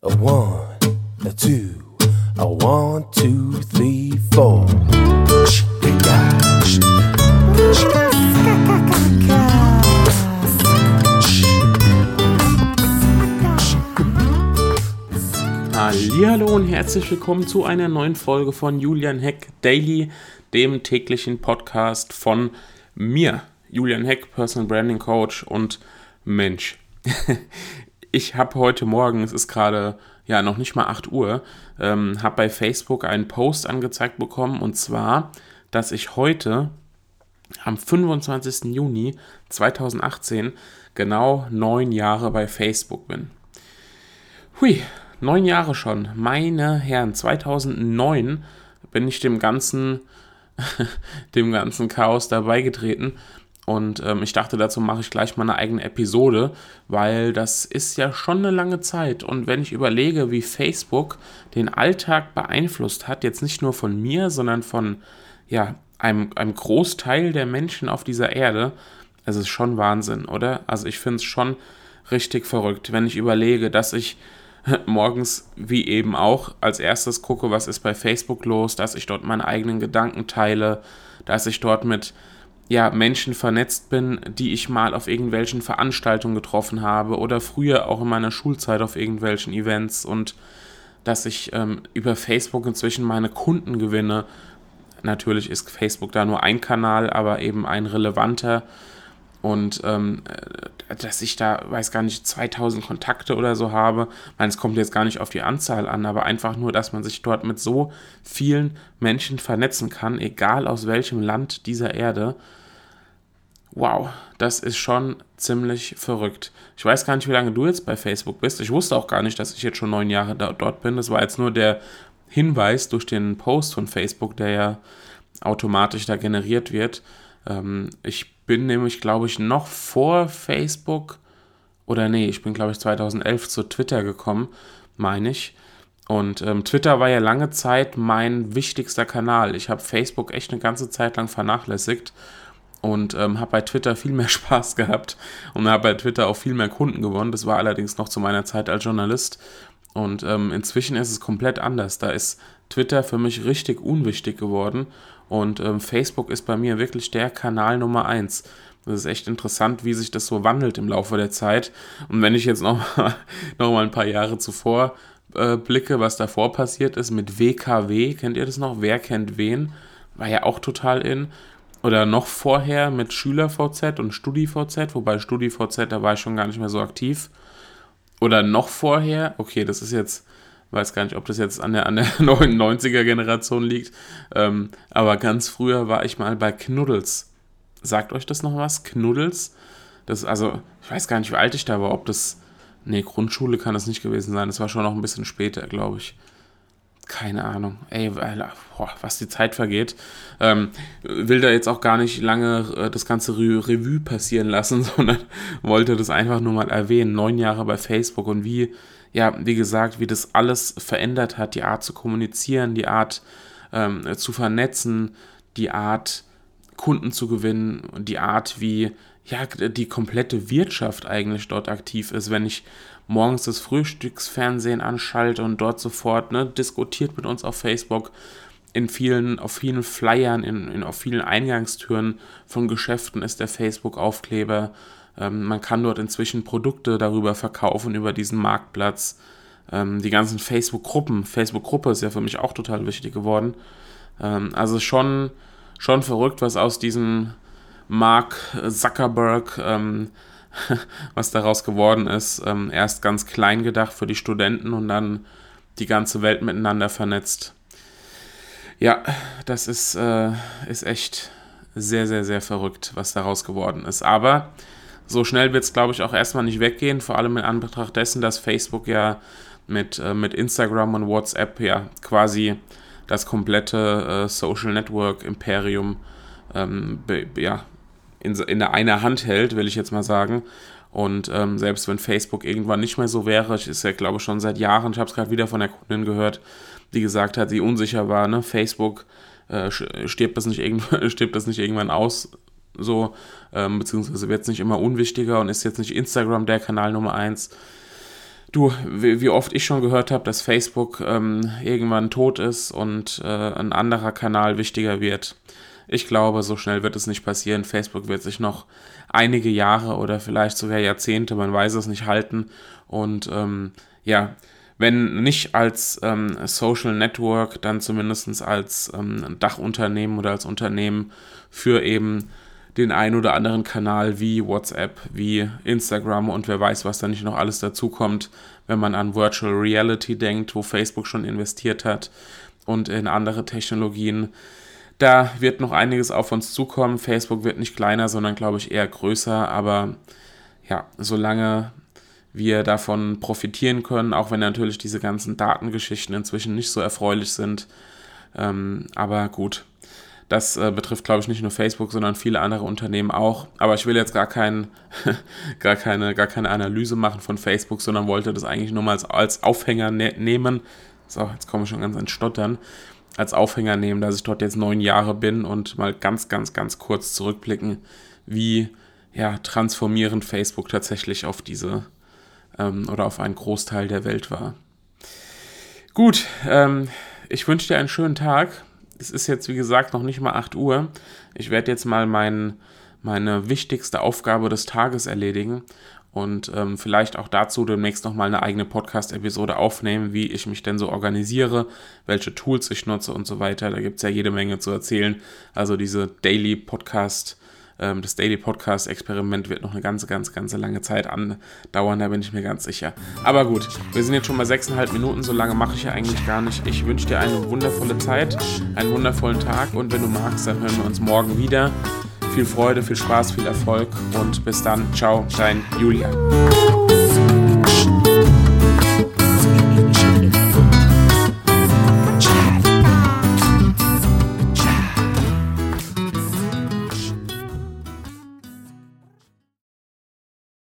A one, a two, a one, two, three, four. Hallo und herzlich willkommen zu einer neuen Folge von Julian Heck Daily, dem täglichen Podcast von mir, Julian Heck, Personal Branding Coach und Mensch. ich habe heute Morgen, es ist gerade ja noch nicht mal 8 Uhr, ähm, habe bei Facebook einen Post angezeigt bekommen und zwar, dass ich heute am 25. Juni 2018 genau neun Jahre bei Facebook bin. Hui, neun Jahre schon. Meine Herren, 2009 bin ich dem ganzen, dem ganzen Chaos dabei getreten und ähm, ich dachte, dazu mache ich gleich mal eine eigene Episode, weil das ist ja schon eine lange Zeit. Und wenn ich überlege, wie Facebook den Alltag beeinflusst hat, jetzt nicht nur von mir, sondern von ja, einem, einem Großteil der Menschen auf dieser Erde, es ist schon Wahnsinn, oder? Also ich finde es schon richtig verrückt, wenn ich überlege, dass ich morgens wie eben auch als erstes gucke, was ist bei Facebook los, dass ich dort meine eigenen Gedanken teile, dass ich dort mit ja, Menschen vernetzt bin, die ich mal auf irgendwelchen Veranstaltungen getroffen habe oder früher auch in meiner Schulzeit auf irgendwelchen Events und dass ich ähm, über Facebook inzwischen meine Kunden gewinne. Natürlich ist Facebook da nur ein Kanal, aber eben ein relevanter und ähm, äh, dass ich da, weiß gar nicht, 2000 Kontakte oder so habe. Ich meine, es kommt jetzt gar nicht auf die Anzahl an, aber einfach nur, dass man sich dort mit so vielen Menschen vernetzen kann, egal aus welchem Land dieser Erde. Wow, das ist schon ziemlich verrückt. Ich weiß gar nicht, wie lange du jetzt bei Facebook bist. Ich wusste auch gar nicht, dass ich jetzt schon neun Jahre da, dort bin. Das war jetzt nur der Hinweis durch den Post von Facebook, der ja automatisch da generiert wird. Ähm, ich bin nämlich, glaube ich, noch vor Facebook oder nee, ich bin, glaube ich, 2011 zu Twitter gekommen, meine ich. Und ähm, Twitter war ja lange Zeit mein wichtigster Kanal. Ich habe Facebook echt eine ganze Zeit lang vernachlässigt und ähm, habe bei Twitter viel mehr Spaß gehabt und habe bei Twitter auch viel mehr Kunden gewonnen. Das war allerdings noch zu meiner Zeit als Journalist. Und ähm, inzwischen ist es komplett anders. Da ist Twitter für mich richtig unwichtig geworden und ähm, Facebook ist bei mir wirklich der Kanal Nummer eins. Das ist echt interessant, wie sich das so wandelt im Laufe der Zeit. Und wenn ich jetzt noch, noch mal ein paar Jahre zuvor äh, blicke, was davor passiert ist mit WKW, kennt ihr das noch? Wer kennt wen? War ja auch total in. Oder noch vorher mit SchülerVZ und StudiVZ, wobei StudiVZ, da war ich schon gar nicht mehr so aktiv. Oder noch vorher, okay, das ist jetzt weiß gar nicht, ob das jetzt an der, an der 99er Generation liegt. Ähm, aber ganz früher war ich mal bei Knuddels. Sagt euch das noch was? Knuddels? Das, also, ich weiß gar nicht, wie alt ich da war, ob das. Nee, Grundschule kann das nicht gewesen sein. Das war schon noch ein bisschen später, glaube ich. Keine Ahnung. Ey, boah, was die Zeit vergeht. Ähm, will da jetzt auch gar nicht lange äh, das ganze Re Revue passieren lassen, sondern wollte das einfach nur mal erwähnen. Neun Jahre bei Facebook und wie ja, wie gesagt, wie das alles verändert hat, die Art zu kommunizieren, die Art ähm, zu vernetzen, die Art Kunden zu gewinnen und die Art, wie ja, die komplette Wirtschaft eigentlich dort aktiv ist, wenn ich morgens das Frühstücksfernsehen anschalte und dort sofort ne, diskutiert mit uns auf Facebook, in vielen, auf vielen Flyern, in, in, auf vielen Eingangstüren von Geschäften ist der Facebook-Aufkleber ähm, man kann dort inzwischen Produkte darüber verkaufen, über diesen Marktplatz. Ähm, die ganzen Facebook-Gruppen, Facebook-Gruppe ist ja für mich auch total wichtig geworden. Ähm, also schon, schon verrückt, was aus diesem Mark Zuckerberg, ähm, was daraus geworden ist. Ähm, erst ganz klein gedacht für die Studenten und dann die ganze Welt miteinander vernetzt. Ja, das ist, äh, ist echt sehr, sehr, sehr verrückt, was daraus geworden ist. Aber so schnell wird es, glaube ich, auch erstmal nicht weggehen, vor allem in Anbetracht dessen, dass Facebook ja mit, äh, mit Instagram und WhatsApp ja quasi das komplette äh, Social Network Imperium ähm, ja, in, in einer Hand hält, will ich jetzt mal sagen. Und ähm, selbst wenn Facebook irgendwann nicht mehr so wäre, ich ist ja, glaube schon seit Jahren, ich habe es gerade wieder von der Kundin gehört, die gesagt hat, sie unsicher war, ne, Facebook äh, stirbt, das nicht stirbt das nicht irgendwann aus, so, ähm, beziehungsweise wird es nicht immer unwichtiger und ist jetzt nicht Instagram der Kanal Nummer 1. du, wie, wie, oft ich schon gehört habe, dass Facebook ähm, irgendwann tot ist und äh, ein anderer Kanal wichtiger wird. Ich glaube, so schnell wird es nicht passieren. Facebook wird sich noch einige Jahre oder vielleicht sogar Jahrzehnte, man weiß es nicht, halten. Und ähm, ja, wenn nicht als ähm, Social Network, dann zumindest als ähm, Dachunternehmen oder als Unternehmen für eben den ein oder anderen Kanal wie WhatsApp, wie Instagram und wer weiß, was da nicht noch alles dazukommt, wenn man an Virtual Reality denkt, wo Facebook schon investiert hat und in andere Technologien. Da wird noch einiges auf uns zukommen. Facebook wird nicht kleiner, sondern glaube ich eher größer, aber ja, solange wir davon profitieren können, auch wenn natürlich diese ganzen Datengeschichten inzwischen nicht so erfreulich sind. Ähm, aber gut, das äh, betrifft, glaube ich, nicht nur Facebook, sondern viele andere Unternehmen auch. Aber ich will jetzt gar, kein, gar, keine, gar keine Analyse machen von Facebook, sondern wollte das eigentlich nur mal als, als Aufhänger ne nehmen. So, jetzt komme ich schon ganz ins Stottern. Als Aufhänger nehmen, dass ich dort jetzt neun Jahre bin und mal ganz, ganz, ganz kurz zurückblicken, wie ja, transformierend Facebook tatsächlich auf diese ähm, oder auf einen Großteil der Welt war. Gut, ähm, ich wünsche dir einen schönen Tag. Es ist jetzt, wie gesagt, noch nicht mal 8 Uhr. Ich werde jetzt mal mein, meine wichtigste Aufgabe des Tages erledigen und ähm, vielleicht auch dazu demnächst nochmal eine eigene Podcast-Episode aufnehmen, wie ich mich denn so organisiere, welche Tools ich nutze und so weiter. Da gibt es ja jede Menge zu erzählen. Also diese Daily Podcast ähm, das Daily Podcast Experiment wird noch eine ganze, ganz, ganz lange Zeit andauern, da bin ich mir ganz sicher. Aber gut, wir sind jetzt schon mal sechseinhalb Minuten, so lange mache ich ja eigentlich gar nicht. Ich wünsche dir eine wundervolle Zeit, einen wundervollen Tag und wenn du magst, dann hören wir uns morgen wieder. Viel Freude, viel Spaß, viel Erfolg und bis dann. Ciao, dein Julian.